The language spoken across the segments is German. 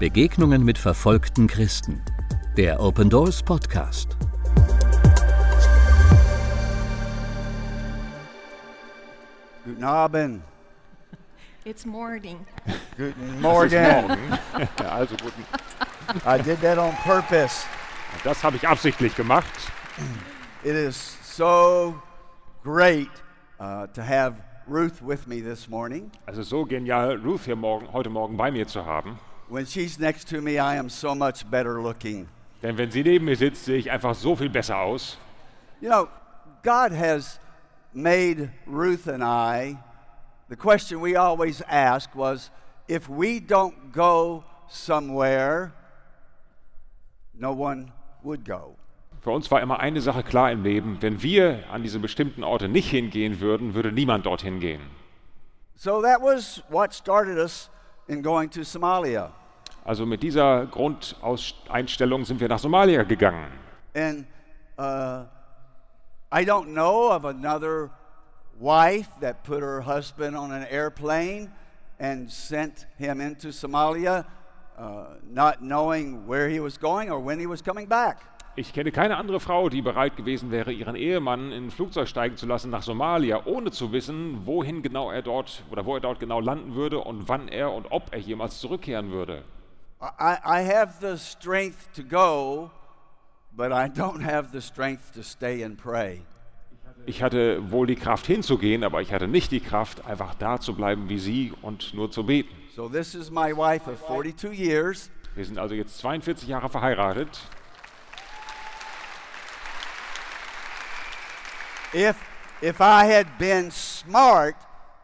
Begegnungen mit verfolgten Christen. Der Open Doors Podcast. Guten Abend. It's morning. Guten Morgen. Ja, also gut, I did that on purpose. das habe ich absichtlich gemacht. It is so great uh, to have Ruth with me this morning. Also so genial, Ruth hier morgen, heute Morgen bei mir zu haben. When she's next to me, I am so much better looking. Denn wenn sie neben mir sitzt, sehe ich einfach so viel besser aus. You know, God has made Ruth and I. The question we always ask was if we don't go somewhere, no one would go. Für uns war immer eine Sache klar im Leben. Wenn wir an diese bestimmten Orte nicht hingehen würden, würde niemand dorthin gehen. So that was what started us in going to Somalia. Also mit dieser Grundeinstellung sind wir nach Somalia gegangen. And uh, I don't know of another wife that put her husband on an airplane and sent him into Somalia, uh, not knowing where he was going or when he was coming back. Ich kenne keine andere Frau, die bereit gewesen wäre, ihren Ehemann in ein Flugzeug steigen zu lassen nach Somalia, ohne zu wissen, wohin genau er dort oder wo er dort genau landen würde und wann er und ob er jemals zurückkehren würde. I, I have the strength to go, but I don't have the strength to stay and pray. Ich hatte wohl die Kraft hinzugehen, aber ich hatte nicht die Kraft, einfach da zu bleiben wie sie und nur zu beten. So this is my wife of 42 years. Wir sind also jetzt 42 Jahre verheiratet. If if I had been smart,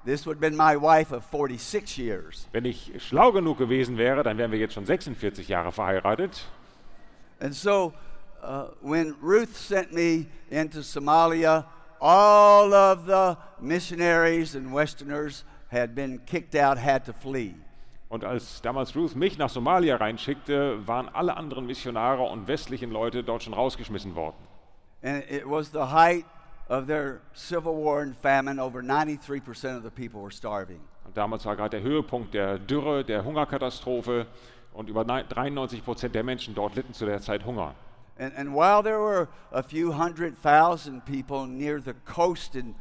this would have been my wife of 46 years. Wenn ich schlau genug gewesen wäre, dann wären wir jetzt schon 46 Jahre verheiratet. And so uh, when Ruth sent me into Somalia, all of the missionaries and Westerners had been kicked out, had to flee. Und als damals Ruth mich nach Somalia reinschickte, waren alle anderen Missionare und westlichen Leute dort schon rausgeschmissen worden. And it was the height of their civil war and famine. Over 93% of the people were starving. Und damals war gerade der Höhepunkt der Dürre, der Hungerkatastrophe und über 93 Prozent der Menschen dort litten zu der Zeit Hunger. And, and while there were a few hundred thousand people near the coast in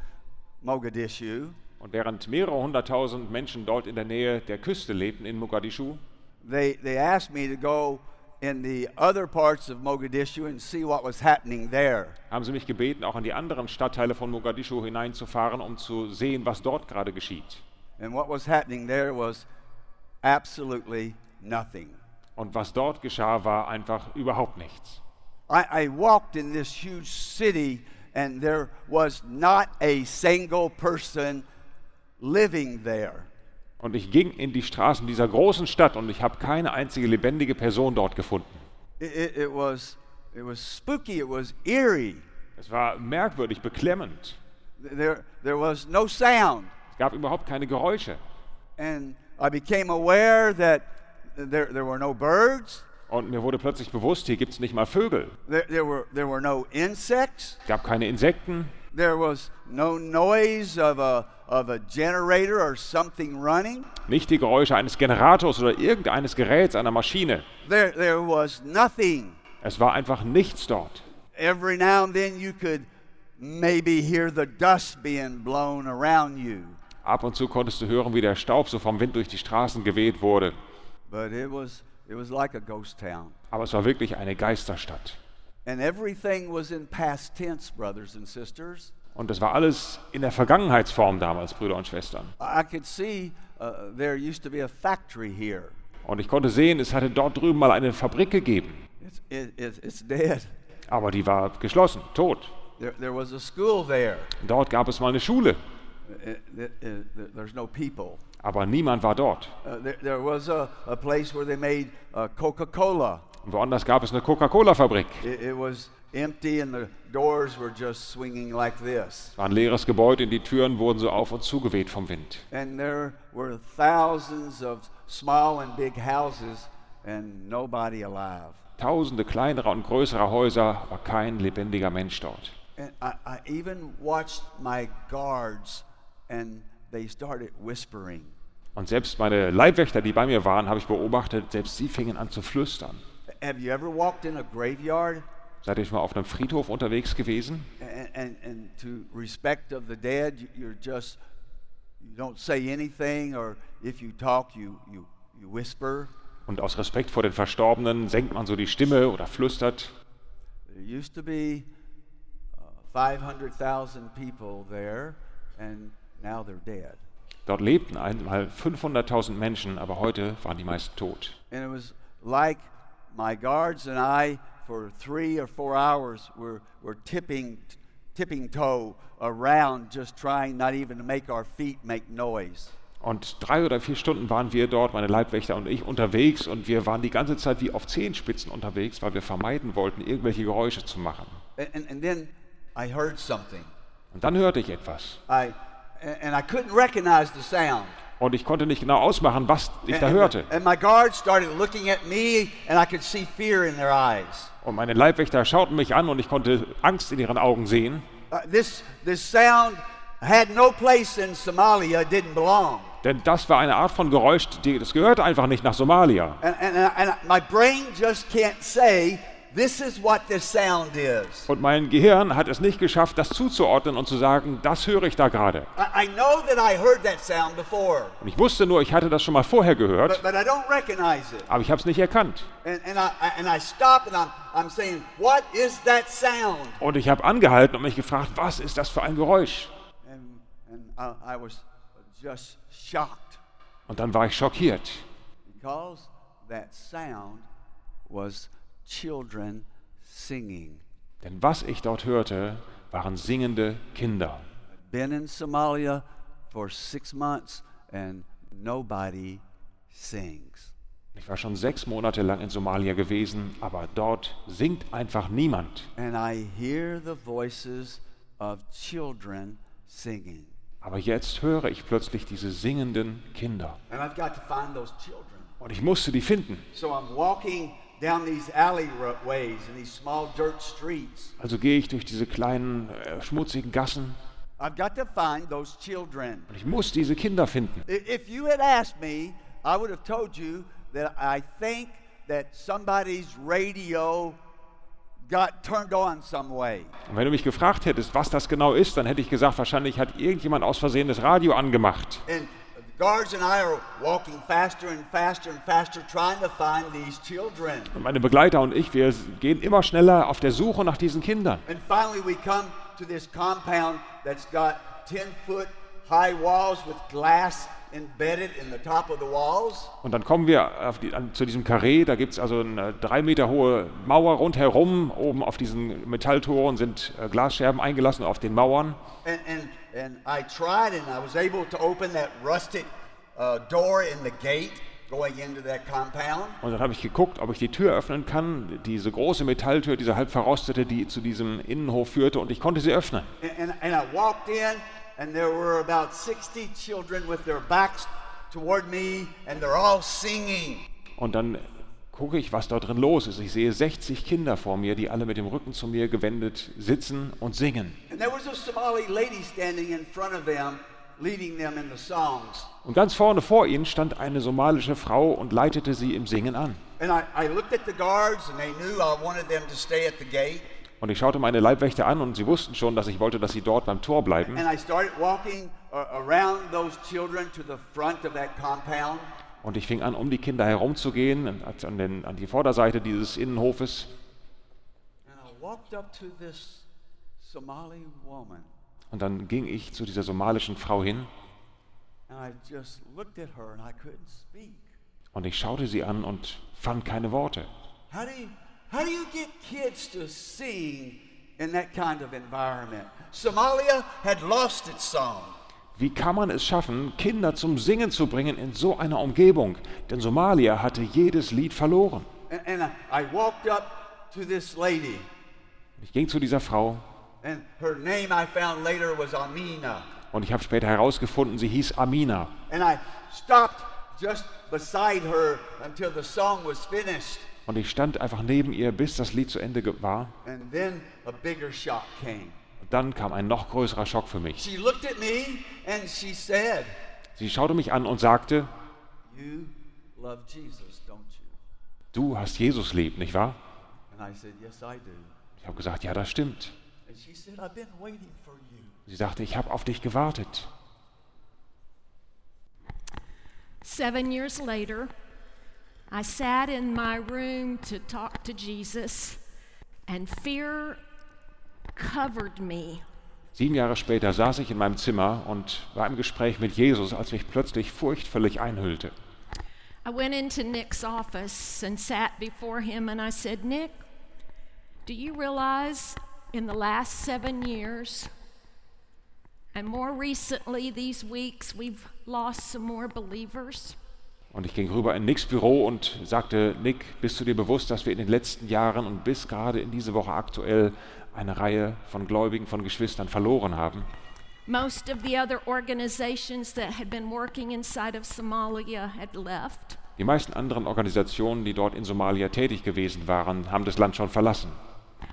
Mogadishu, Und während mehrere hunderttausend Menschen dort in der Nähe der Küste lebten in Mogadischu, they, they asked me to go in the other parts of Mogadishu and see what was happening there. haben sie mich gebeten, auch in die anderen Stadtteile von Mogadischu hineinzufahren, um zu sehen, was dort gerade geschieht. And what was happening there was absolutely nothing. Und was dort geschah, war einfach überhaupt nichts. I, I walked in this huge city and there was not a single person living there. Und ich ging in die Straßen dieser großen Stadt und ich habe keine einzige lebendige Person dort gefunden. It, it, was, it was spooky, it was eerie. Es war merkwürdig, beklemmend. There, there was no sound. Es gab überhaupt keine Geräusche. And I became aware that there, there were no birds, Und mir wurde plötzlich bewusst, hier gibt es nicht mal Vögel. there, there, were, there were no insects, Es gab keine Insekten, there was no noise of a, of a generator or something running. nicht die Geräusche eines Generators oder irgendeines Geräts, einer Maschine. There, there was nothing. Es war einfach nichts dort. Every now and then you could maybe hear the dust being blown around you, Ab und zu konntest du hören, wie der Staub so vom Wind durch die Straßen geweht wurde. but it was, it was like a ghost town. Aber es war wirklich eine Geisterstadt. And everything was in past tense, brothers and sisters. Und das war alles in der Vergangenheitsform damals, Brüder und Schwestern. I could see uh, there used to be a factory here. Und ich konnte sehen, es hatte dort drüben mal eine Fabrik gegeben. It's, it, it's, it's dead. Aber die war geschlossen, tot. There, there was a school there. Dort gab es mal eine Schule. It- it- it- there's no people. Aber niemand war dort. Uh, there, there was a, a place where they made uh. Und woanders gab es eine Coca-Cola-Fabrik. It, it was empty and the doors were just swinging like this. Es war ein leeres Gebäude und die Türen wurden so auf und zugeweht vom Wind. And there were thousands of small and big houses and nobody alive. Tausende kleinere und größere Häuser, aber kein lebendiger Mensch dort. And I, I even watched my guards and they started whispering. Und selbst meine Leibwächter, die bei mir waren, habe ich beobachtet, selbst sie fingen an zu flüstern. Have you ever walked in a graveyard? Seid ihr schon mal auf einem Friedhof unterwegs gewesen? And, and, and to respect of the dead, you- you're just, you don't say anything, or if you talk, you, you, you whisper. Und aus Respekt vor den Verstorbenen senkt man so die Stimme oder flüstert. There used to be uh, 500,000 people there, and now they're dead. Dort lebten einmal 500.000 Menschen, aber heute waren die meisten tot. And it was like my guards and I, for three or four hours, were, were tipping, tipping toe around, just trying not even to make our feet make noise. Und drei oder vier Stunden waren wir dort, meine Leibwächter und ich, unterwegs und wir waren die ganze Zeit wie auf Zehenspitzen unterwegs, weil wir vermeiden wollten, irgendwelche Geräusche zu machen. And, and, and then I heard something. Und dann hörte ich etwas. I, and I couldn't recognize the sound. Und ich konnte nicht genau ausmachen, was ich da hörte. Und meine Leibwächter schauten mich an und ich konnte Angst in ihren Augen sehen. Uh, this, this sound had no place in Somalia, it didn't belong. Denn das war eine Art von Geräusch, die, das gehörte einfach nicht nach Somalia. And, and, and my brain just can't say, this is what this sound is. Und mein Gehirn hat es nicht geschafft, das zuzuordnen und zu sagen, das höre ich da gerade. I, I know that I heard that sound before, Und ich wusste nur, ich hatte das schon mal vorher but, gehört, but I don't recognize it. aber ich habe es nicht erkannt. And, and, I, I- and I stop and I'm, I'm saying, what is that sound? Und ich habe angehalten und mich gefragt, was ist das für ein Geräusch? And, and I, I was just shocked Und dann war ich schockiert, because that sound was children singing. denn was ich dort hörte, waren singende Kinder. Been in Somalia for six months and nobody sings. Ich war schon sechs Monate lang in Somalia gewesen, aber dort singt einfach niemand. And I hear the voices of children singing. Aber jetzt höre ich plötzlich diese singenden Kinder. And I've got to find those children. Und ich musste die finden. So I'm walking down these alleyways and these small dirt streets. Also gehe ich durch diese kleinen, äh, schmutzigen Gassen I've got to find those children. und ich muss diese Kinder finden. If you had asked me, I would have told you that I think that somebody's radio got turned on some way. Und wenn du mich gefragt hättest, was das genau ist, dann hätte ich gesagt, wahrscheinlich hat irgendjemand aus Versehen das Radio angemacht. And guards and I are walking faster and faster and faster trying to find these children. Und meine Begleiter und ich, wir gehen immer schneller auf der Suche nach diesen Kindern. And finally, we come to this compound that's got 10 foot high walls with glass embedded in the top of the walls. Und dann kommen wir die, an, zu diesem Karree, da gibt es also eine drei Meter hohe Mauer rundherum. Oben auf diesen Metalltoren sind äh, Glasscherben eingelassen auf den Mauern. And, and, and I tried and I was able to open that rusted uh, door in the gate going into that compound. Und dann habe ich geguckt, ob ich die Tür öffnen kann, diese große Metalltür, diese halb verrostete, die zu diesem Innenhof führte, und ich konnte sie öffnen. And, and, and I walked in, and there were about 60 children with their backs toward me, and they're all singing. Und dann gucke ich, was dort drin los ist. Ich sehe 60 Kinder vor mir, die alle mit dem Rücken zu mir gewendet sitzen und singen. And there was a Somali lady standing in front of them, leading them in the songs. Und ganz vorne vor ihnen stand eine somalische Frau und leitete sie im Singen an. And I, I looked at the guards, and they knew I wanted them to stay at the gate. Und ich schaute meine Leibwächter an und sie wussten schon, dass ich wollte, dass sie dort beim Tor bleiben. And I started walking uh, around those children to the front of that compound. Und ich fing an, um die Kinder herumzugehen, an, den, an die Vorderseite dieses Innenhofes. Und dann ging ich zu dieser somalischen Frau hin und ich schaute sie an und fand keine Worte. How do you, how do you get kids to sing in that kind of environment? Somalia had lost its song. Wie kann man es schaffen, Kinder zum Singen zu bringen in so einer Umgebung? Denn Somalia hatte jedes Lied verloren. And, and I, I walked up to this lady, Ich ging zu dieser Frau and her name I found later was Amina. und ich habe später herausgefunden, sie hieß Amina. And I stopped just beside her until the song was finished. Und ich stand einfach neben ihr, bis das Lied zu Ende war. And then a bigger shock came. Und dann kam ein noch größerer Schock für mich. She looked at me and she said, Sie schaute mich an und sagte, You love Jesus, don't you? du hast Jesus lieb, nicht wahr? And I said, Yes, I do. Ich habe gesagt, ja, das stimmt. And she said, I've been waiting for you. Sie sagte, ich habe auf dich gewartet. Seven years later, I sat in my room to talk to Jesus, and fear. Sieben Jahre später saß ich in meinem Zimmer und war im Gespräch mit Jesus, als mich plötzlich Furcht völlig einhüllte. I went into Nick's office and sat before him, and I said, Nick, do you realize in the last seven years, and more recently these weeks, we've lost some more believers? Und ich ging rüber in Nicks Büro und sagte, Nick, bist du dir bewusst, dass wir in den letzten Jahren und bis gerade in diese Woche aktuell eine Reihe von Gläubigen, von Geschwistern verloren haben? Most of the other organizations that had been working inside of Somalia had left. Die meisten anderen Organisationen, die dort in Somalia tätig gewesen waren, haben das Land schon verlassen.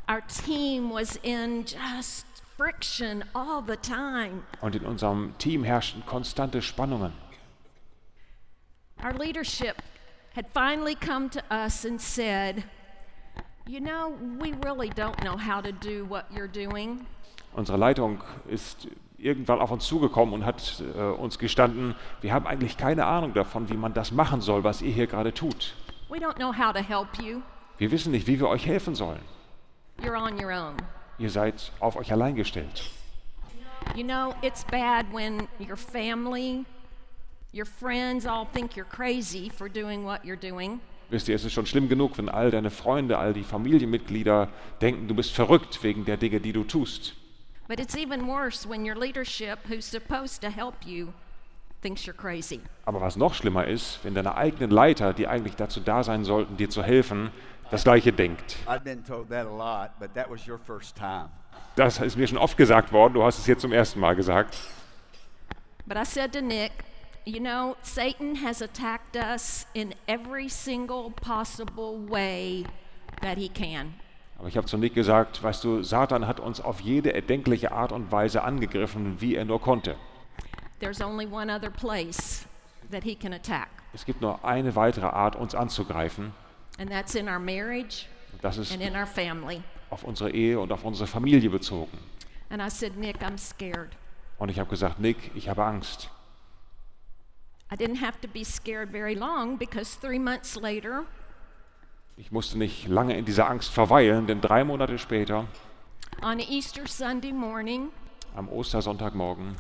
Our team was in just friction all the time. Und in unserem Team herrschten konstante Spannungen. Our leadership had finally come to us and said, You know, we really don't know how to do what you're doing. Unsere Leitung ist irgendwann auf uns zugekommen und hat äh, uns gestanden, wir haben eigentlich keine Ahnung davon, wie man das machen soll, was ihr hier gerade tut. We don't know how to help you. Wir wissen nicht, wie wir euch helfen sollen. You're on your own. Ihr seid auf euch allein gestellt. You know, it's bad when your family, your friends all think you're crazy for doing what you're doing. Wisst ihr, es ist schon schlimm genug, wenn all deine Freunde, all die Familienmitglieder denken, du bist verrückt wegen der Dinge, die du tust. But it's even worse when your leadership, who's supposed to help you, thinks you're crazy. Aber was noch schlimmer ist, wenn deine eigenen Leiter, die eigentlich dazu da sein sollten, dir zu helfen, das gleiche denkt. I've been told that a lot, but that was your first time. Das ist mir schon oft gesagt worden, du hast es jetzt zum ersten Mal gesagt. But I said to Nick, you know, Satan has attacked us in every single possible way that he can. Aber ich habe zu Nick gesagt, weißt du, Satan hat uns auf jede erdenkliche Art und Weise angegriffen, wie er nur konnte. There's only one other place that he can attack, Es gibt nur eine weitere Art, uns anzugreifen. and that's in our marriage Und das ist and in our family. auf unsere Ehe und auf unsere Familie bezogen. And I said, Nick, I'm scared. Und ich habe gesagt, Nick, ich habe Angst. I didn't have to be scared very long because three months later, Ich musste nicht lange in dieser Angst verweilen, denn drei Monate später, on Easter Sunday morning, am Ostersonntagmorgen,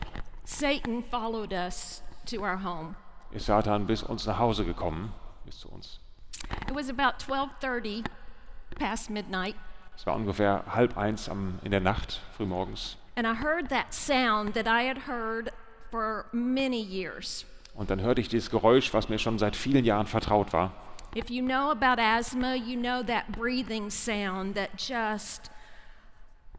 Satan followed us to our home. ist Satan bis uns nach Hause gekommen, bis zu uns. It was about 12:30 past midnight, Es war ungefähr halb eins am, in der Nacht, frühmorgens. and I heard that sound that I had heard for many years. Und dann hörte ich dieses Geräusch, was mir schon seit vielen Jahren vertraut war. If you know about asthma, you know that breathing sound that just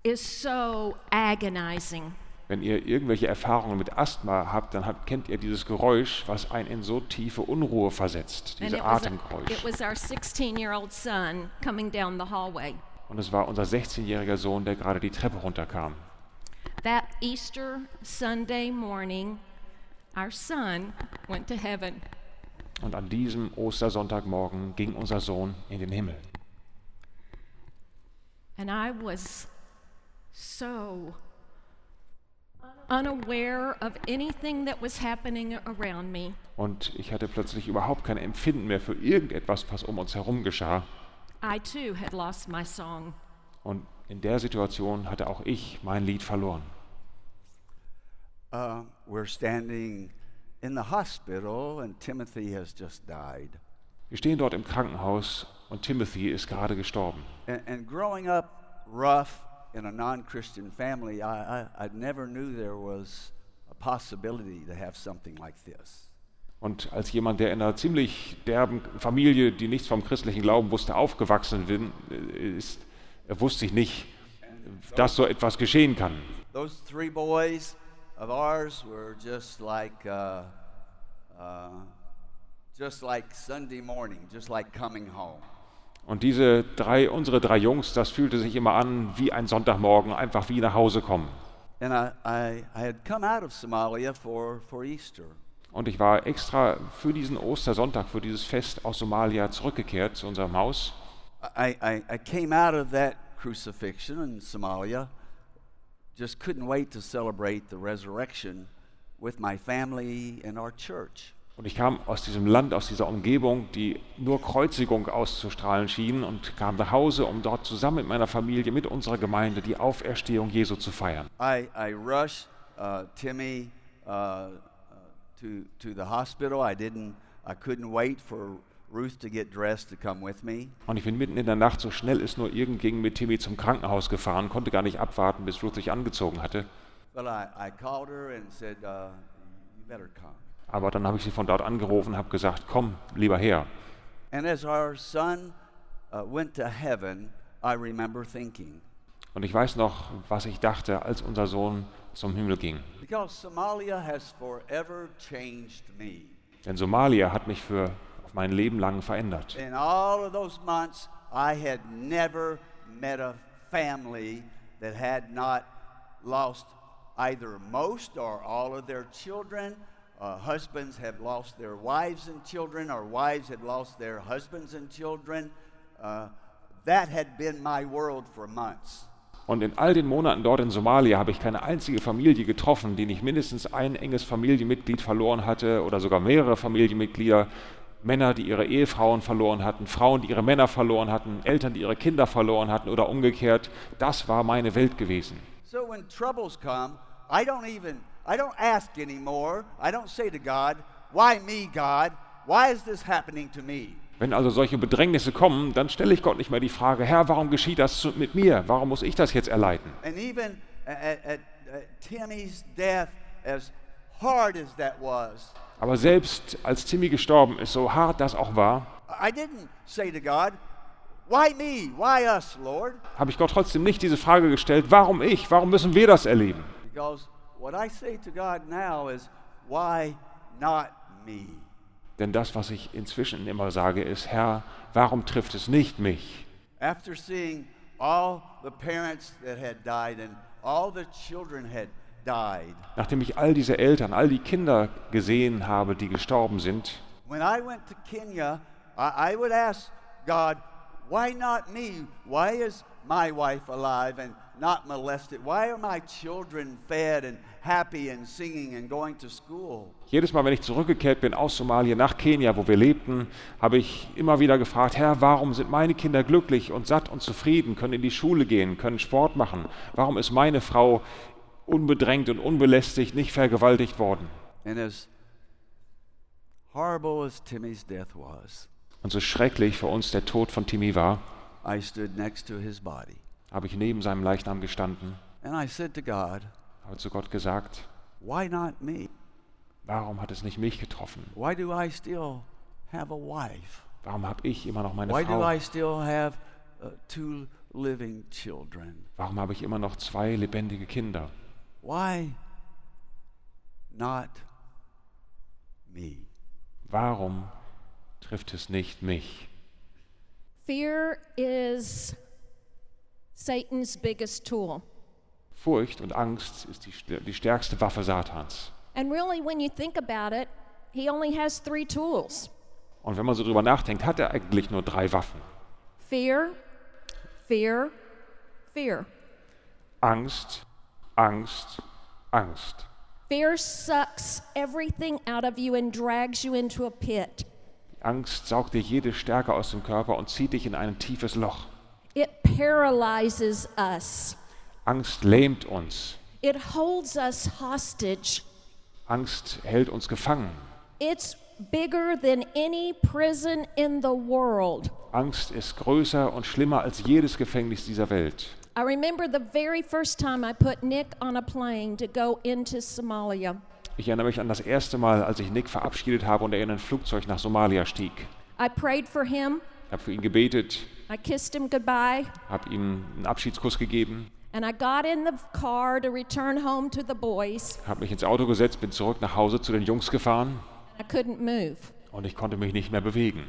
is so agonizing. Wenn ihr irgendwelche Erfahrungen mit Asthma habt, dann habt, kennt ihr dieses Geräusch, was einen in so tiefe Unruhe versetzt, dieses it was, Atemgeräusch. it was our 16 year old son coming down the hallway. Und es war unser 16-jähriger Sohn, der gerade die Treppe runterkam. That Easter Sunday morning, our son went to heaven. Und an diesem Ostersonntagmorgen ging unser Sohn in den Himmel. And I was so unaware of anything that was happening around me. Und ich hatte plötzlich überhaupt kein Empfinden mehr für irgendetwas, was um uns herum geschah. I too had lost my song. Und in der Situation hatte auch ich mein Lied verloren. Uh, we're standing in the hospital, and Timothy has just died. Wir stehen dort im Krankenhaus und Timothy ist gerade gestorben. And, and growing up rough in a non Christian family, I, I, I never knew there was a possibility to have something like this. Und als jemand, der in einer ziemlich derben Familie, die nichts vom christlichen Glauben wusste, aufgewachsen bin, äh, ist, äh, wusste ich nicht, dass so etwas geschehen kann. Those three boys of ours were just like, uh, uh, just like Sunday morning, just like coming home. Und diese drei, unsere drei Jungs, das fühlte sich immer an wie ein Sonntagmorgen, einfach wie nach Hause kommen. And I, I, I had come out of Somalia for, for Easter. Und ich war extra für diesen Ostersonntag, für dieses Fest aus Somalia zurückgekehrt zu unserem Haus. I, I, I came out of that crucifixion in Somalia, just couldn't wait to celebrate the resurrection with my family and our church. Und ich kam aus diesem Land, aus dieser Umgebung, die nur Kreuzigung auszustrahlen schien und kam nach Hause, um dort zusammen mit meiner Familie, mit unserer Gemeinde die Auferstehung Jesu zu feiern. I, I rushed uh, Timmy uh, uh, to, to the hospital. I didn't, I couldn't wait for Ruth to get dressed to come with me. Und ich bin mitten in der Nacht, so schnell es nur irgend ging, mit Timmy zum Krankenhaus gefahren, konnte gar nicht abwarten, bis Ruth sich angezogen hatte. But I, I called her and said, uh, You better come. Aber dann habe ich sie von dort angerufen und habe gesagt, komm lieber her. And as our son uh, went to heaven, I remember thinking, Und ich weiß noch, was ich dachte, als unser Sohn zum Himmel ging. because Somalia has forever changed me. Denn Somalia hat mich für mein Leben lang verändert. In all of those months, I had never met a family that had not lost either most or all of their children. Uh, husbands have lost their wives and children, or wives had lost their husbands and children. Uh, that had been my world for months. Und in all den Monaten dort in Somalia habe ich keine einzige Familie getroffen, die nicht mindestens ein enges Familienmitglied verloren hatte oder sogar mehrere Familienmitglieder. Männer, die ihre Ehefrauen verloren hatten, Frauen, die ihre Männer verloren hatten, Eltern, die ihre Kinder verloren hatten oder umgekehrt. Das war meine Welt gewesen. So when troubles come, I don't even I don't ask anymore. I don't say to God, "Why me, God? Why is this happening to me?" Wenn also solche Bedrängnisse kommen, dann stelle ich Gott nicht mehr die Frage, Herr, warum geschieht das mit mir? Warum muss ich das jetzt erleiden? And even at, at, at Timmy's death, as hard as that was, Aber selbst als Timmy gestorben ist, so hart das auch war, I didn't say to God, "Why me? Why us, Lord?" habe ich Gott trotzdem nicht diese Frage gestellt, warum ich? Warum müssen wir das erleben? Because what I say to God now is, "Why not me?" Denn das, was ich inzwischen immer sage, ist, Herr, warum trifft es nicht mich? After seeing all the parents that had died and all the children had died, Nachdem ich all diese Eltern, all die Kinder gesehen habe, die gestorben sind, when I went to Kenya, I, I would ask God, why not me? Why is my wife alive and not molested? Why are my children fed and happy and singing and going to school? jedes Mal, wenn ich zurückgekehrt bin aus Somalia nach Kenia, wo wir lebten, habe ich immer wieder gefragt, Herr, warum sind meine Kinder glücklich und satt und zufrieden, können in die Schule gehen, können Sport machen? Warum ist meine Frau unbedrängt und unbelästigt, nicht vergewaltigt worden? And as horrible as Timmy's death was, Und so schrecklich für uns der Tod von Timmy war, I stood next to his body. habe ich neben seinem Leichnam gestanden, And I said to God, habe zu Gott gesagt, why not me? warum hat es nicht mich getroffen? Why do I still have a wife? Warum habe ich immer noch meine Why do Frau? I still have uh, two living children? Warum habe ich immer noch zwei lebendige Kinder? Why not me? Warum trifft es nicht mich? Fear is Satan's biggest tool. Furcht und Angst ist die, die stärkste Waffe Satans. And really, when you think about it, he only has three tools Und wenn man so drüber nachdenkt, hat er eigentlich nur drei Waffen. fear, fear, fear. Angst, Angst, Angst. Fear sucks everything out of you and drags you into a pit. Angst saugt dir jede Stärke aus dem Körper und zieht dich in ein tiefes Loch. It paralyzes us, Angst lähmt uns. it holds us hostage. Angst hält uns gefangen. It's bigger than any prison in the world. Angst ist größer und schlimmer als jedes Gefängnis dieser Welt. I remember the very first time I put Nick on a plane to go into Somalia. Ich erinnere mich an das erste Mal, als ich Nick verabschiedet habe und er in ein Flugzeug nach Somalia stieg. I prayed for him, Ich habe für ihn gebetet, I kissed him goodbye, habe ihm einen Abschiedskuss gegeben, and I got in the car to return home to the boys. habe mich ins Auto gesetzt, bin zurück nach Hause zu den Jungs gefahren I couldn't move. und ich konnte mich nicht mehr bewegen.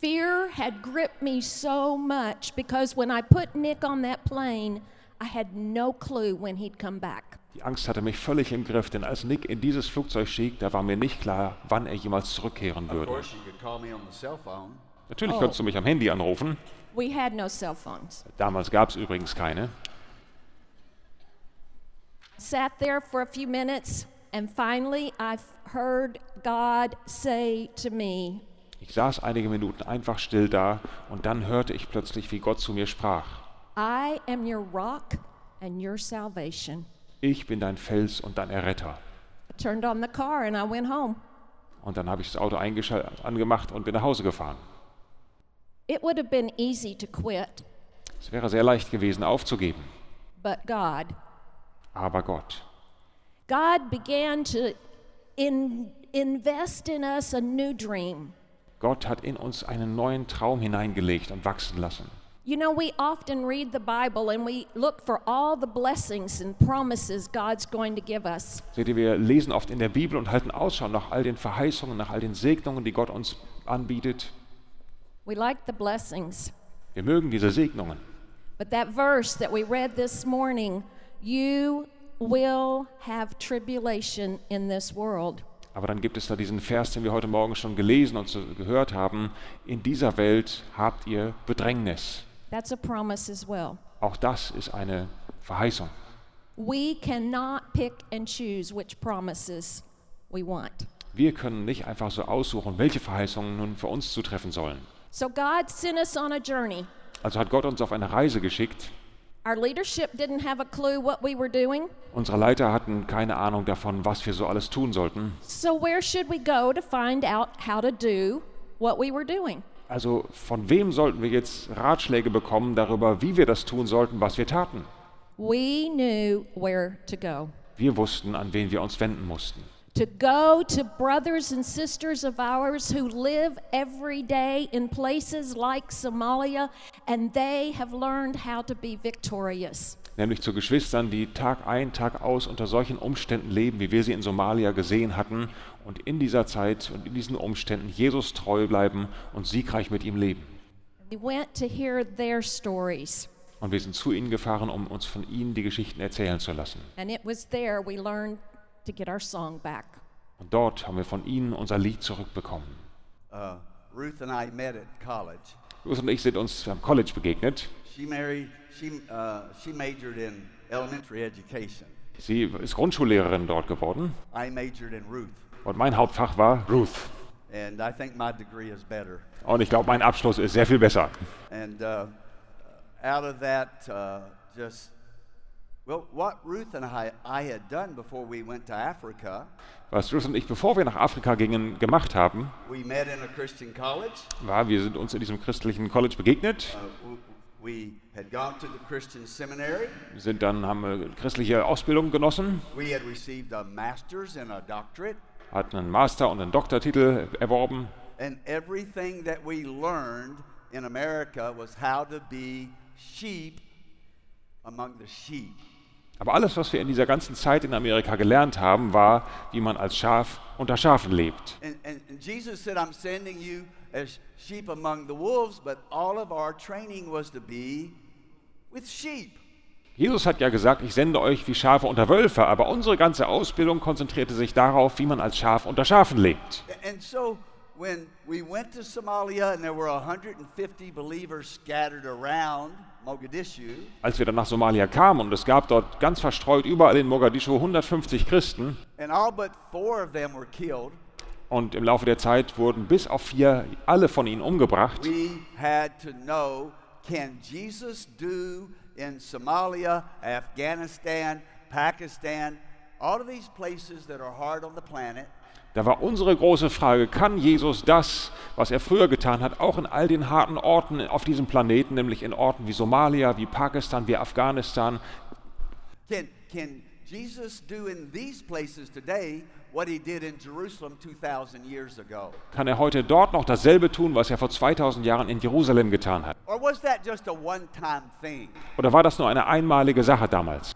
Fear had gripped me so much because when I put Nick on that plane, I had no clue when he'd come back. Die Angst hatte mich völlig im Griff, denn als Nick in dieses Flugzeug stieg, da war mir nicht klar, wann er jemals zurückkehren würde. Natürlich Oh. könntest du mich am Handy anrufen. We had no cell phones. Damals gab es übrigens keine. Sat there for a few minutes, and finally I heard God say to me, Ich saß einige Minuten einfach still da und dann hörte ich plötzlich, wie Gott zu mir sprach. I am your rock and your salvation. Ich bin dein Fels und dein Erretter. I turned on the car and I went home. Und dann habe ich das Auto angemacht und bin nach Hause gefahren. It would have been easy to quit, Es wäre sehr leicht gewesen aufzugeben. but God, Aber Gott. God began to in, invest in us a new dream. Gott hat in uns einen neuen Traum hineingelegt und wachsen lassen. You know, we often read the Bible and we look for all the blessings and promises God's going to give us. Seht ihr, wir lesen oft in der Bibel und halten Ausschau nach all den Verheißungen, nach all den Segnungen, die Gott uns anbietet. We like the blessings. Wir mögen diese Segnungen. But that verse that we read this morning, you will have tribulation in this world. Aber dann gibt es da diesen Vers, den wir heute Morgen schon gelesen und gehört haben. In dieser Welt habt ihr Bedrängnis. That's a promise as well. Auch das ist eine Verheißung. We cannot pick and choose which promises we want. Wir können nicht einfach so aussuchen, welche Verheißungen nun für uns zutreffen sollen. So God sent us on a journey. Also hat Gott uns auf eine Reise geschickt. Our leadership didn't have a clue what we were doing. Unsere Leiter hatten keine Ahnung davon, was wir so alles tun sollten. So where should we go to find out how to do what we were doing? Also von wem sollten wir jetzt Ratschläge bekommen darüber, wie wir das tun sollten, was wir taten? We knew where to go. Wir wussten, an wen wir uns wenden mussten. To go to brothers and sisters of ours who live every day in places like Somalia, and they have learned how to be victorious. Nämlich zu Geschwistern, die Tag ein, Tag aus unter solchen Umständen leben, wie wir sie in Somalia gesehen hatten und in dieser Zeit und in diesen Umständen Jesus treu bleiben und siegreich mit ihm leben. We went to hear their stories, Und wir sind zu ihnen gefahren, um uns von ihnen die Geschichten erzählen zu lassen. and it was there we learned to get our song back. Und dort haben wir von ihnen unser Lied zurückbekommen. Uh, Ruth and I met at college. Ruth und ich sind uns am College begegnet. She married, she, uh, she majored in elementary education. Sie ist Grundschullehrerin dort geworden I majored in Ruth. und mein Hauptfach war Ruth. And I think my degree is better. Und ich glaube, mein Abschluss ist sehr viel besser. And uh, out of that, uh, just, Was Ruth und ich, bevor wir nach Afrika gingen, gemacht haben, we met in a Christian college. war, wir sind uns in diesem christlichen College begegnet. Uh, w- we had gone to the Christian seminary. Wir sind dann, haben wir christliche Ausbildung genossen, We had received a master's and a doctorate. hatten einen Master- und einen Doktortitel erworben. And everything that we learned in America was how to be sheep among the sheep. Aber alles, was wir in dieser ganzen Zeit in Amerika gelernt haben, war, wie man als Schaf unter Schafen lebt. And, and, and Jesus said, I'm sending you as sheep among the wolves, but all of our training was to be with sheep. Jesus hat ja gesagt, ich sende euch wie Schafe unter Wölfe, aber unsere ganze Ausbildung konzentrierte sich darauf, wie man als Schaf unter Schafen lebt. And so when we went to Somalia and there were 150 believers scattered around Mogadishu, Als wir dann nach Somalia kamen und es gab dort ganz verstreut überall in Mogadischu 150 Christen and all but four of them were killed, und im Laufe der Zeit wurden bis auf vier alle von ihnen umgebracht, we had to know can Jesus do in Somalia, Afghanistan, Pakistan, all of these places that are hard on the planet? Da war unsere große Frage, kann Jesus das, was er früher getan hat, auch in all den harten Orten auf diesem Planeten, nämlich in Orten wie Somalia, wie Pakistan, wie Afghanistan, Can, can Jesus do in these places today what he did in Jerusalem 2,000 years ago? kann er heute dort noch dasselbe tun, was er vor 2000 Jahren in Jerusalem getan hat? Or was that just a one time thing? Oder war das nur eine einmalige Sache damals?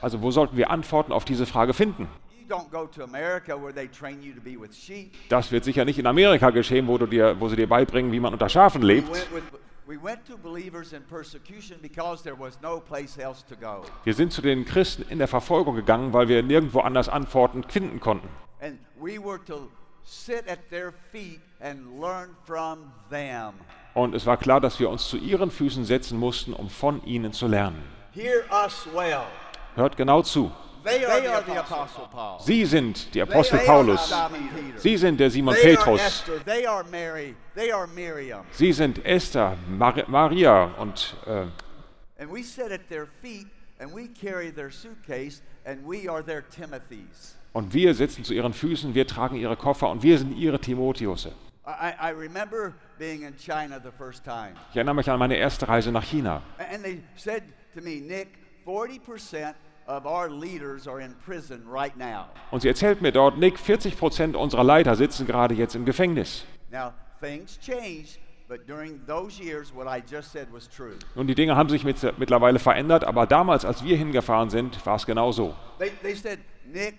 Also wo sollten wir Antworten auf diese Frage finden? Das wird sicher nicht in Amerika geschehen, wo, dir, wo sie dir beibringen, wie man unter Schafen lebt. Went with, we went to believers in persecution because there was no place else to go. Wir sind zu den Christen in der Verfolgung gegangen, weil wir nirgendwo anders Antworten finden konnten. And we were to sit at their feet and learn from them. Und es war klar, dass wir uns zu ihren Füßen setzen mussten, um von ihnen zu lernen. Hear us well. Hört genau zu. They are the Apostle Paul. Sie sind die They Apostel are Paulus. Sie sind der Simon They are Petrus. Esther. They are Mary. They are Miriam. Sie sind Esther, Mar Maria und äh, And we sit at their feet and we carry their suitcase and we are their Timothys. Und wir sitzen zu ihren Füßen, wir tragen ihre Koffer und wir sind ihre Timotheuse. I, I I remember being in China the first time. Ich erinnere mich an meine erste Reise nach China. And they said to me, Nick, 40% of our leaders are in prison right now. Und sie erzählt mir dort, Nick, 40 Prozent unserer Leiter sitzen gerade jetzt im Gefängnis. Now, things changed, but during those years, what I just said was true. Nun, die Dinge haben sich mit, mittlerweile verändert, aber damals, als wir hingefahren sind, war es genau so. They, they said, Nick,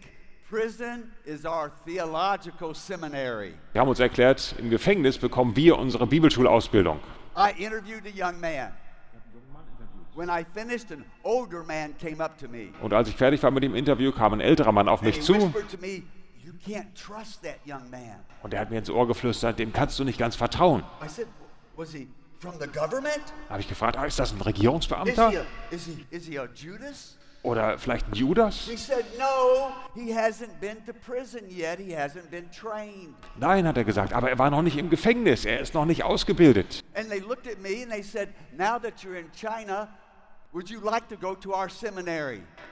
prison is our theological seminary. Wir haben uns erklärt, im Gefängnis bekommen wir unsere Bibelschulausbildung. I interviewed a young man. Und als ich fertig war mit dem Interview, kam ein älterer Mann auf And mich zu whispered to me, You can't trust that young man. und er hat mir ins Ohr geflüstert, dem kannst du nicht ganz vertrauen. I said, Was he from the government? Da habe ich gefragt, ah, ist das ein Is he, Regierungsbeamter a, is, he, is he a Judas? oder vielleicht ein Judas? He said, No, he hasn't been to prison yet. He hasn't been trained. Nein, hat er gesagt, aber er war noch nicht im Gefängnis, er ist noch nicht ausgebildet. And they looked at me and they said, Now that you're in China,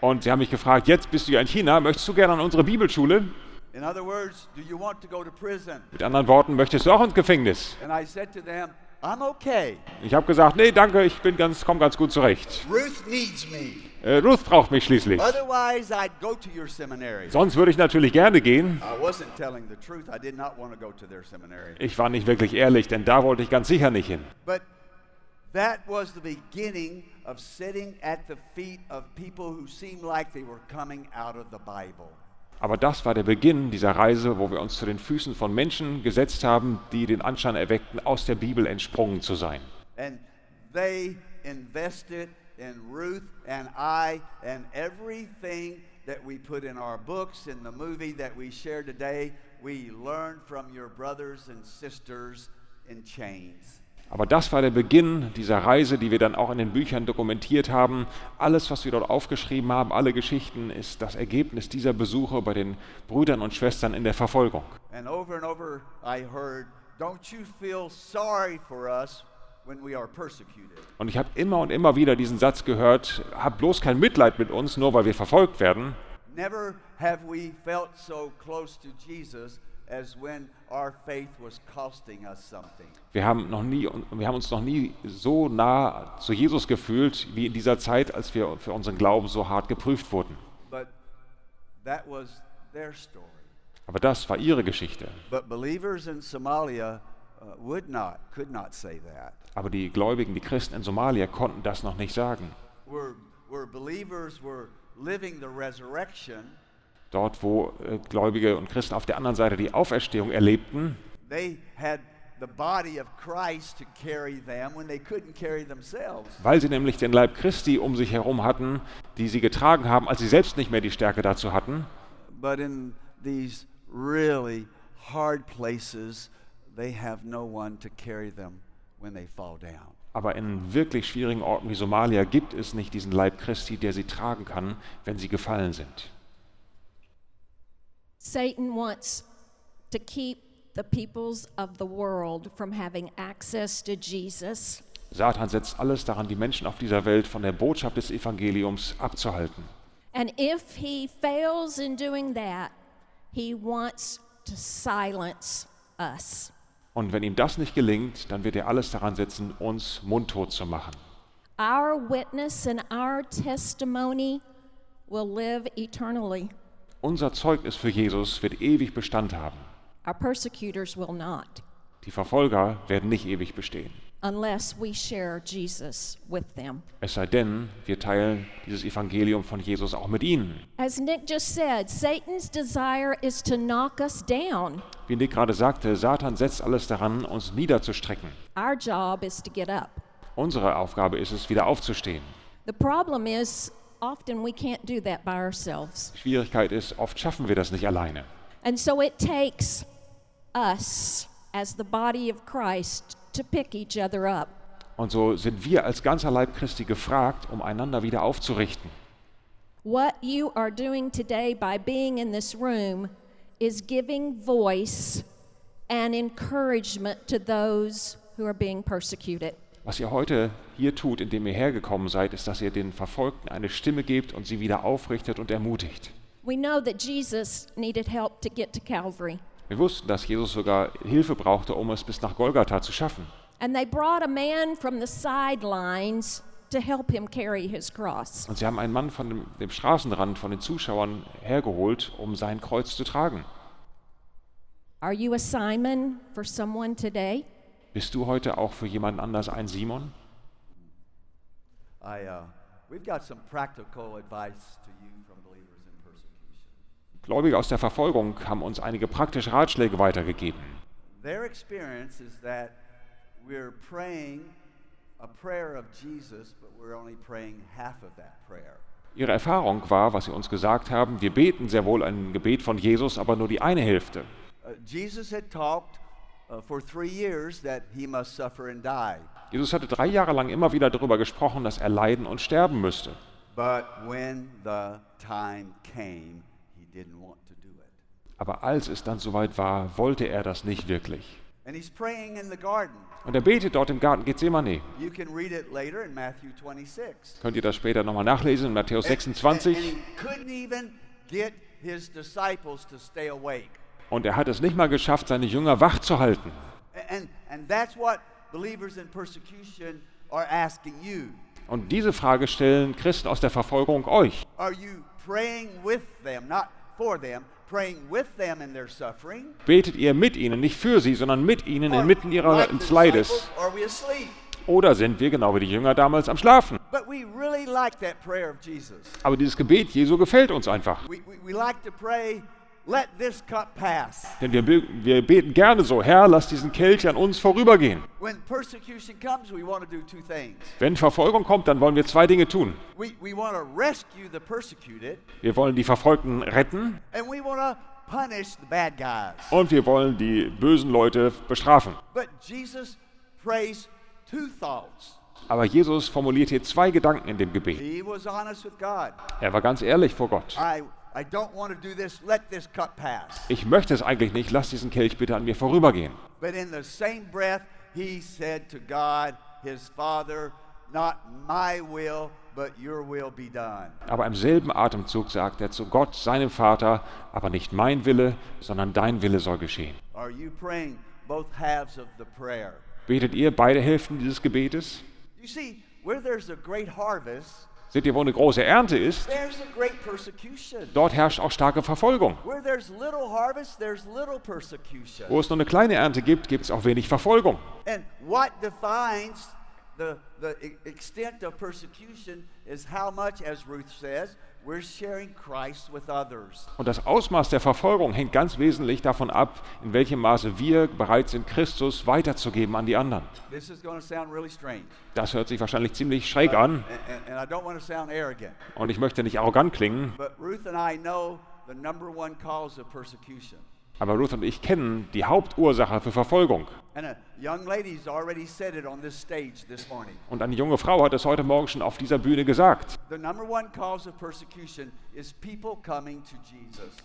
Und sie haben mich gefragt, jetzt bist du ja in China, möchtest du gerne an unsere Bibelschule? In other words, do you want to go to prison? Mit anderen Worten, möchtest du auch ins Gefängnis? And I said to them, I'm okay. Ich habe gesagt, nee, danke, ich bin ganz, komm ganz gut zurecht. Ruth needs me. Äh, Ruth braucht mich schließlich. Otherwise, I'd go to your seminary. Sonst würde ich natürlich gerne gehen. Ich war nicht wirklich ehrlich, denn da wollte ich ganz sicher nicht hin. That was the beginning of sitting at the feet of people who seemed like they were coming out of the Bible. Aber das war der Beginn dieser Reise, wo wir uns zu den Füßen von Menschen gesetzt haben, die den Anschein erweckten, aus der Bibel entsprungen zu sein. And they invested in Ruth and I and everything that we put in our books, in the movie that we share today, we learned from your brothers and sisters in chains. Aber das war der Beginn dieser Reise, die wir dann auch in den Büchern dokumentiert haben. Alles, was wir dort aufgeschrieben haben, alle Geschichten, ist das Ergebnis dieser Besuche bei den Brüdern und Schwestern in der Verfolgung. And over and over I heard, don't you feel sorry for us when we are persecuted. Und ich habe immer und immer wieder diesen Satz gehört, hab bloß kein Mitleid mit uns, nur weil wir verfolgt werden. Never have we felt so close to Jesus Wir haben, noch nie, wir haben uns noch nie so nah zu Jesus gefühlt wie in dieser Zeit, als wir für unseren Glauben so hart geprüft wurden. But that was their story. Aber das war ihre Geschichte. But believers in Somalia uh, would not, could not say that. Aber die Gläubigen, die Christen in Somalia konnten das noch nicht sagen. Where, where believers were living the resurrection, Dort, wo äh, Gläubige und Christen auf der anderen Seite die Auferstehung erlebten, they had the body of Christ to carry them when they couldn't carry themselves. weil sie nämlich den Leib Christi um sich herum hatten, die sie getragen haben, als sie selbst nicht mehr die Stärke dazu hatten. But in these really hard places, they have no one to carry them when they fall down. Aber in wirklich schwierigen Orten wie Somalia gibt es nicht diesen Leib Christi, der sie tragen kann, wenn sie gefallen sind. Satan wants to keep the peoples of the world from having access to Jesus. Satan setzt alles daran, die Menschen auf dieser Welt von der Botschaft des Evangeliums abzuhalten. And if he fails in doing that, he wants to silence us. Und wenn ihm das nicht gelingt, dann wird er alles daran setzen, uns mundtot zu machen. Our witness and our testimony will live eternally. Unser Zeugnis für Jesus wird ewig Bestand haben. Our persecutors will not, Die Verfolger werden nicht ewig bestehen. unless we share Jesus with them. Es sei denn, wir teilen dieses Evangelium von Jesus auch mit ihnen. As Nick just said, Satan's desire is to knock us down. Wie Nick gerade sagte, Satan setzt alles daran, uns niederzustrecken. Our job is to get up. Unsere Aufgabe ist es, wieder aufzustehen. The problem is, often we can't do that by ourselves. Schwierigkeit ist, oft schaffen wir das nicht alleine. And so it takes us, as the body of Christ, to pick each other up. Und so sind wir als ganzer Leib Christi gefragt, um einander wieder aufzurichten. What you are doing today by being in this room is giving voice and encouragement to those who are being persecuted. Was ihr heute hier tut, indem ihr hergekommen seid, ist, dass ihr den Verfolgten eine Stimme gebt und sie wieder aufrichtet und ermutigt. We know that Jesus needed help to get to Calvary. Wir wussten, dass Jesus sogar Hilfe brauchte, um es bis nach Golgatha zu schaffen. And they brought a man from the sidelines to help him carry his cross. Und sie haben einen Mann von dem, dem Straßenrand, von den Zuschauern hergeholt, um sein Kreuz zu tragen. Are you a Simon for someone today? Bist du heute auch für jemanden anders ein Simon? I, uh, we've got some practical advice to you from believers in persecution. Gläubige aus der Verfolgung haben uns einige praktische Ratschläge weitergegeben. Their experience is that we're praying a prayer of Jesus, but we're only praying half of that prayer. Ihre Erfahrung war, was sie uns gesagt haben, wir beten sehr wohl ein Gebet von Jesus, aber nur die eine Hälfte. Uh, Jesus had talked uh, for three years that he must suffer and die. Jesus hatte drei Jahre lang immer wieder darüber gesprochen, dass er leiden und sterben müsste. But when the time came, he didn't want to do it. Aber als es dann soweit war, wollte er das nicht wirklich. And he's praying in the garden. Und er betet dort im Garten Gethsemane. You can read it later in Matthew 26. Könnt ihr das später nochmal nachlesen in Matthäus And- And, 26. and he couldn't even get his disciples to stay awake. Und er hat es nicht mal geschafft, seine Jünger wach zu halten. And, and that's what believers in persecution are asking you. Und diese Frage stellen Christen aus der Verfolgung euch. Betet ihr mit ihnen, nicht für sie, sondern mit ihnen inmitten ihres Leides? Oder sind wir genau wie die Jünger damals am Schlafen? But we really like that prayer of Jesus. Aber dieses Gebet Jesu gefällt uns einfach. We, we, we like to pray, let this cup pass. Denn wir, be- wir beten gerne so, Herr, lass diesen Kelch an uns vorübergehen. When persecution comes, we want to do two things. Wenn Verfolgung kommt, dann wollen wir zwei Dinge tun. We, we want to rescue the persecuted, Wir wollen die Verfolgten retten and we want to punish the bad guys. und wir wollen die bösen Leute bestrafen. But Jesus prays two thoughts. Aber Jesus formuliert hier zwei Gedanken in dem Gebet. He was honest with God. Er war ganz ehrlich vor Gott. I, I don't want to do this. Let this cup pass. Ich möchte es eigentlich nicht, lass diesen Kelch bitte an mir vorübergehen. But in the same breath, he said to God, his Father, Not my will, but your will be done. Aber im selben Atemzug sagt er zu Gott, seinem Vater, aber nicht mein Wille, sondern dein Wille soll geschehen. Are you praying both halves of the prayer? Betet ihr beide Hälften dieses Gebetes? You see, where there's a great harvest, Seht ihr, wo eine große Ernte ist? Dort herrscht auch starke Verfolgung. Where there's little harvest, there's little persecution. Wo es nur eine kleine Ernte gibt, gibt es auch wenig Verfolgung. And what defines the, the e- extent of persecution is how much, as Ruth says, Und das Ausmaß der Verfolgung hängt ganz wesentlich davon ab, in welchem Maße wir bereit sind, Christus weiterzugeben an die anderen. This is going to sound really strange. Das hört sich wahrscheinlich ziemlich schräg an. And, and, and I don't want to sound arrogant, und ich möchte nicht arrogant klingen, aber Ruth und ich kennen die Hauptursache für Verfolgung. Und eine junge Frau hat es heute Morgen schon auf dieser Bühne gesagt.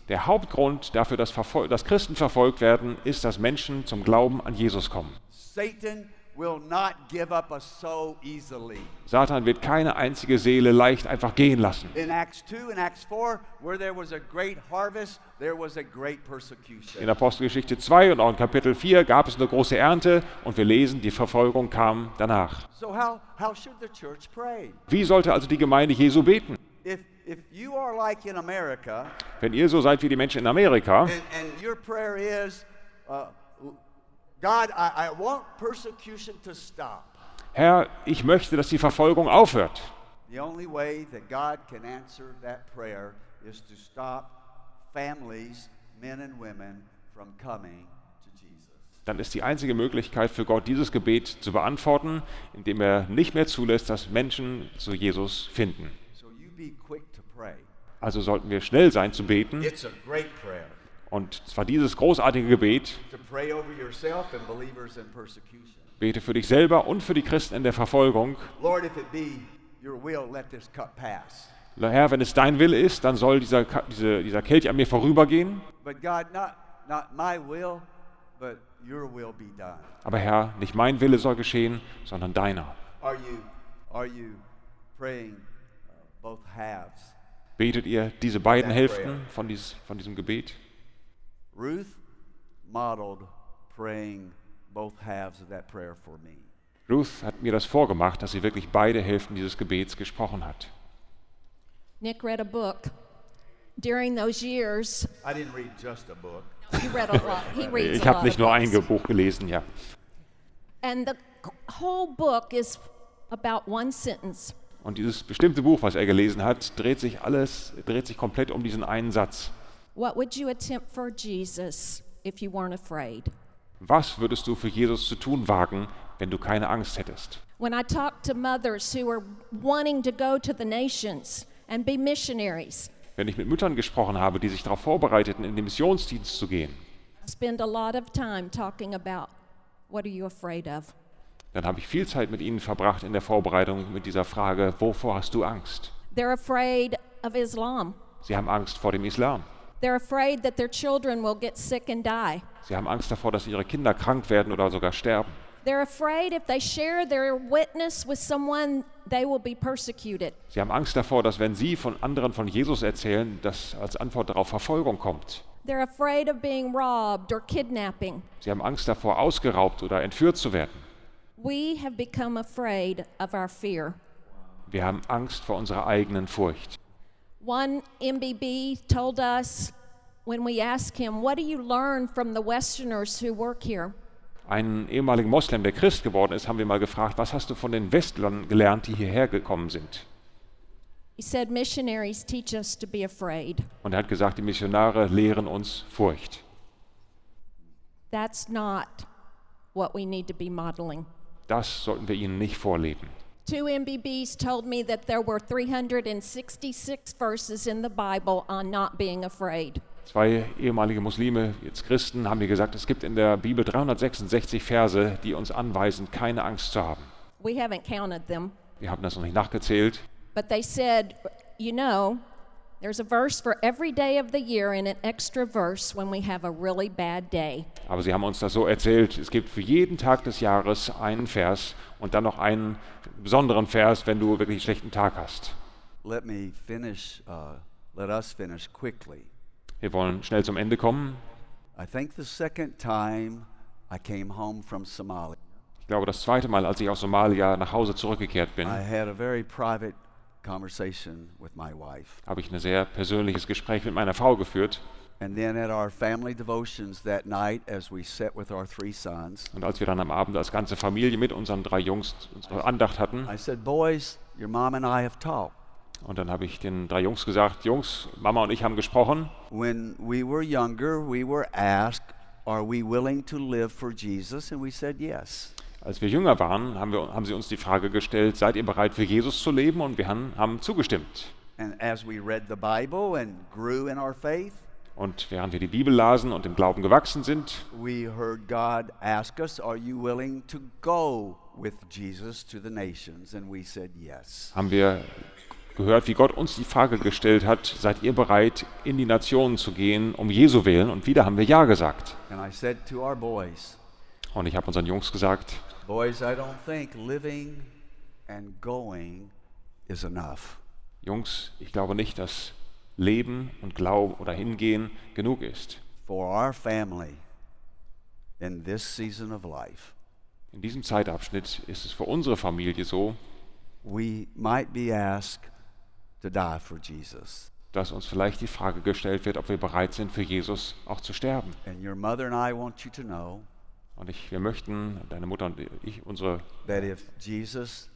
Der Hauptgrund dafür, dass, dass Christen verfolgt werden, ist, dass Menschen zum Glauben an Jesus kommen. Satan will not give up a soul easily. Satan wird keine einzige Seele leicht einfach gehen lassen. In Acts 2 and Acts 4, where there was a great harvest, there was a great persecution. In Apostelgeschichte 2 und auch in Kapitel 4 gab es eine große Ernte und wir lesen, die Verfolgung kam danach. So how, how should the church pray? Wie sollte also die Gemeinde Jesu beten? If, if you are like in America, Wenn ihr so seid wie die Menschen in Amerika and, and your prayer is, uh, God, I, I want persecution to stop. Herr, ich möchte, dass die Verfolgung aufhört. The only way that God can answer that prayer is to stop families, men and women, from coming to Jesus. dann ist die einzige Möglichkeit für Gott, dieses Gebet zu beantworten, indem er nicht mehr zulässt, dass Menschen zu Jesus finden. Also sollten wir schnell sein zu beten. Und zwar dieses großartige Gebet, bete für dich selber und für die Christen in der Verfolgung. Lord, if it be your will, let this cup pass. Herr, wenn es dein Wille ist, dann soll dieser, Ka- diese, dieser Kelch an mir vorübergehen. Aber Herr, nicht mein Wille soll geschehen, sondern deiner. Uh? Betet ihr diese beiden Hälften von, dies, von diesem Gebet? Ruth modeled praying both halves of that prayer for me. Ruth hat mir das vorgemacht, dass sie wirklich beide Hälften dieses Gebets gesprochen hat. Nick read a book. During those years, I didn't read just a book. he read a lot. He reads Ich habe nicht nur ein. Buch gelesen, ja. And the whole book is about one sentence. Und dieses bestimmte Buch, was er gelesen hat, dreht sich alles, dreht sich komplett um diesen einen Satz. What would you attempt for Jesus if you weren't afraid? Was würdest du für Jesus zu tun wagen, wenn du keine Angst hättest? When I talk to mothers who are wanting to go to the nations and be missionaries, Wenn ich mit Müttern gesprochen habe, die sich darauf vorbereiteten, in den Missionsdienst zu gehen, I spend a lot of time talking about what are you afraid of? dann habe ich viel Zeit mit ihnen verbracht in der Vorbereitung mit dieser Frage, wovor hast du Angst? They're afraid of Islam. Sie haben Angst vor dem Islam. They're afraid that their children will get sick and die. Sie haben Angst davor, dass ihre Kinder krank werden oder sogar sterben. They're afraid if they share their witness with someone, they will be persecuted. Sie haben Angst davor, dass wenn sie von anderen von Jesus erzählen, dass als Antwort darauf Verfolgung kommt. They're afraid of being robbed or kidnapping. Sie haben Angst davor, ausgeraubt oder entführt zu werden. We have become afraid of our fear. Wir haben Angst vor unserer eigenen Furcht. One MBB told us when we asked him, What do you learn from the Westerners who work here? Einen ehemaligen Moslem, der Christ geworden ist, haben wir mal gefragt, was hast du von den Westlern gelernt, die hierher gekommen sind? He said, Missionaries teach us to be afraid. Und er hat gesagt, die Missionare lehren uns Furcht. That's not what we need to be modeling. Das sollten wir ihnen nicht vorleben. Two MBBs told me that there were 366 verses in the Bible on not being afraid. Zwei ehemalige Muslime, jetzt Christen, haben mir gesagt, es gibt in der Bibel 366 Verse, die uns anweisen, keine Angst zu haben. We haven't counted them, Wir haben das noch nicht nachgezählt. but they said, you know, there's a verse for every day of the year and an extra verse when we have a really bad day. Aber sie haben uns das so erzählt, es gibt für jeden Tag des Jahres einen Vers und dann noch einen besonderen Vers, wenn du wirklich einen schlechten Tag hast. Let me finish, uh, let us finish quickly. Wir wollen schnell zum Ende kommen. I think the second time I came home from Somalia, Ich glaube, das zweite Mal, als ich aus Somalia nach Hause zurückgekehrt bin, I had a very private conversation with my wife. habe ich ein sehr persönliches Gespräch mit meiner Frau geführt. And then at our family devotions that night, as we sat with our three sons, Und als wir dann am Abend als ganze Familie mit unseren drei Jungs unsere Andacht hatten, I said, Boys, your mom and I have talked. und dann habe ich den drei Jungs gesagt, Jungs, Mama und ich haben gesprochen. When we were younger, we were asked, Are we willing to live for Jesus? And we said, Yes. Als wir jünger waren, haben, wir, haben sie uns die Frage gestellt, seid ihr bereit für Jesus zu leben? Und wir haben, haben zugestimmt. And as we read the Bible and grew in our faith, Und während wir die Bibel lasen und im Glauben gewachsen sind, we heard God ask us, Are you willing to go with Jesus to the nations? And we said, Yes. haben wir gehört, wie Gott uns die Frage gestellt hat, seid ihr bereit, in die Nationen zu gehen, um Jesu willen? Und wieder haben wir Ja gesagt. And I said to our boys, Und ich habe unseren Jungs gesagt, Boys, I don't think living and going is enough. Jungs, ich glaube nicht, dass Leben und Glauben oder Hingehen genug ist. For our family in this season of life, In diesem Zeitabschnitt ist es für unsere Familie so, we might be asked to die for Jesus. dass uns vielleicht die Frage gestellt wird, ob wir bereit sind, für Jesus auch zu sterben. And your mother and I want you to know Und ich, wir möchten, deine Mutter und ich, unsere, that if Jesus,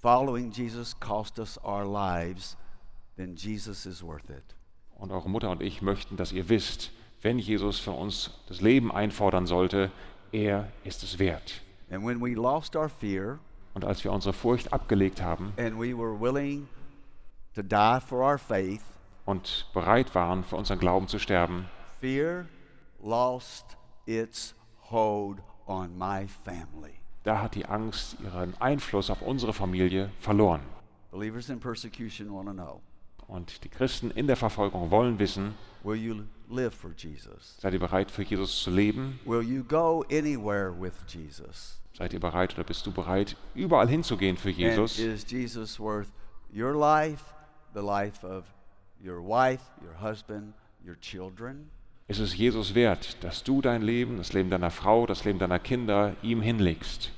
following Jesus, cost us our lives, then Jesus is worth it. und eure Mutter und ich möchten, dass ihr wisst, wenn Jesus von uns das Leben einfordern sollte, er ist es wert. And when we lost our fear Und als wir unsere Furcht abgelegt haben and we were willing to die for our faith, und bereit waren, für unseren Glauben zu sterben, fear lost its hold on my family. da hat die Angst ihren Einfluss auf unsere Familie verloren. Believers in persecution want to know Und die Christen in der Verfolgung wollen wissen, will you live for Jesus? seid ihr bereit, für Jesus zu leben? Will you go anywhere with Jesus? Seid ihr bereit oder bist du bereit, überall hinzugehen für Jesus? And is Jesus worth your life, the life of your wife, your husband, your children? Ist es Jesus wert, dass du dein Leben, das Leben deiner Frau, das Leben deiner Kinder ihm hinlegst?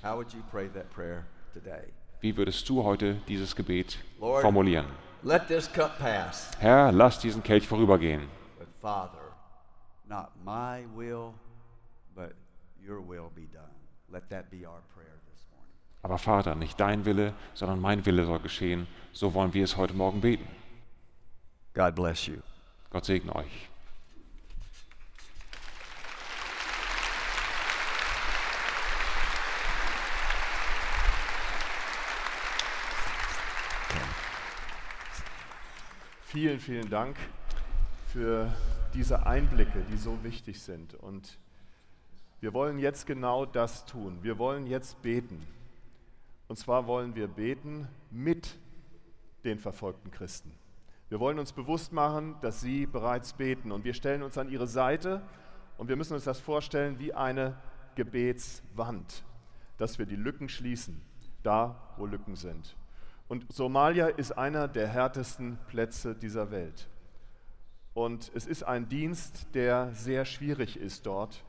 Wie würdest du heute dieses Gebet formulieren? Let this cup pass, Herr, lass diesen Kelch vorübergehen. but Father, not my will, but your will be done. Let that be our prayer this morning. Aber Vater, nicht dein Wille, sondern mein Wille soll geschehen. So wollen wir es heute Morgen beten. God bless you. Gott segne euch. Vielen, vielen Dank für diese Einblicke, die so wichtig sind. Und wir wollen jetzt genau das tun. Wir wollen jetzt beten. Und zwar wollen wir beten mit den verfolgten Christen. Wir wollen uns bewusst machen, dass sie bereits beten. Und wir stellen uns an ihre Seite und wir müssen uns das vorstellen wie eine Gebetswand, dass wir die Lücken schließen, da wo Lücken sind. Und Somalia ist einer der härtesten Plätze dieser Welt. Und es ist ein Dienst, der sehr schwierig ist dort,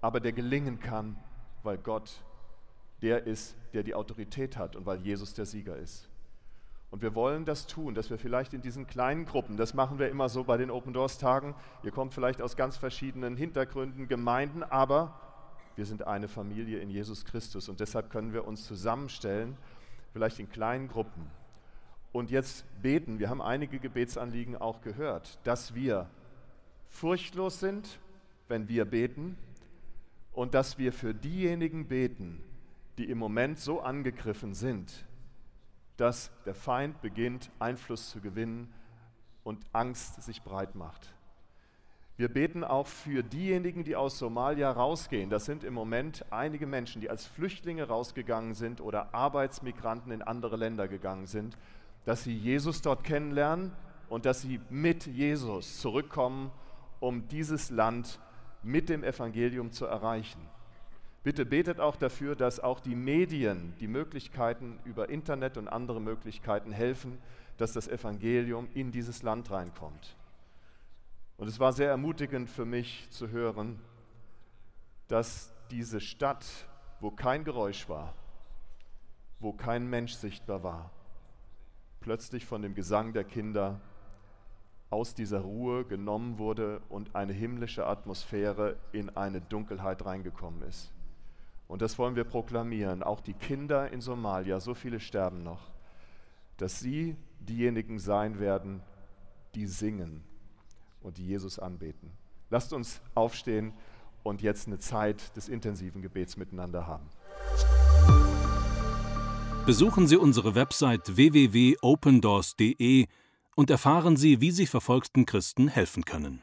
aber der gelingen kann, weil Gott der ist, der die Autorität hat und weil Jesus der Sieger ist. Und wir wollen das tun, dass wir vielleicht in diesen kleinen Gruppen, das machen wir immer so bei den Open Doors Tagen, ihr kommt vielleicht aus ganz verschiedenen Hintergründen, Gemeinden, aber wir sind eine Familie in Jesus Christus und deshalb können wir uns zusammenstellen, vielleicht in kleinen Gruppen. Und jetzt beten, wir haben einige Gebetsanliegen auch gehört, dass wir furchtlos sind, wenn wir beten und dass wir für diejenigen beten, die im Moment so angegriffen sind, dass der Feind beginnt, Einfluss zu gewinnen und Angst sich breit macht. Wir beten auch für diejenigen, die aus Somalia rausgehen. Das sind im Moment einige Menschen, die als Flüchtlinge rausgegangen sind oder Arbeitsmigranten in andere Länder gegangen sind, dass sie Jesus dort kennenlernen und dass sie mit Jesus zurückkommen, um dieses Land mit dem Evangelium zu erreichen. Bitte betet auch dafür, dass auch die Medien die Möglichkeiten über Internet und andere Möglichkeiten helfen, dass das Evangelium in dieses Land reinkommt. Und es war sehr ermutigend für mich zu hören, dass diese Stadt, wo kein Geräusch war, wo kein Mensch sichtbar war, plötzlich von dem Gesang der Kinder aus dieser Ruhe genommen wurde und eine himmlische Atmosphäre in eine Dunkelheit reingekommen ist. Und das wollen wir proklamieren. Auch die Kinder in Somalia, so viele sterben noch, dass sie diejenigen sein werden, die singen und die Jesus anbeten. Lasst uns aufstehen und jetzt eine Zeit des intensiven Gebets miteinander haben. Besuchen Sie unsere Website www.opendoors.de und erfahren Sie, wie Sie verfolgten Christen helfen können.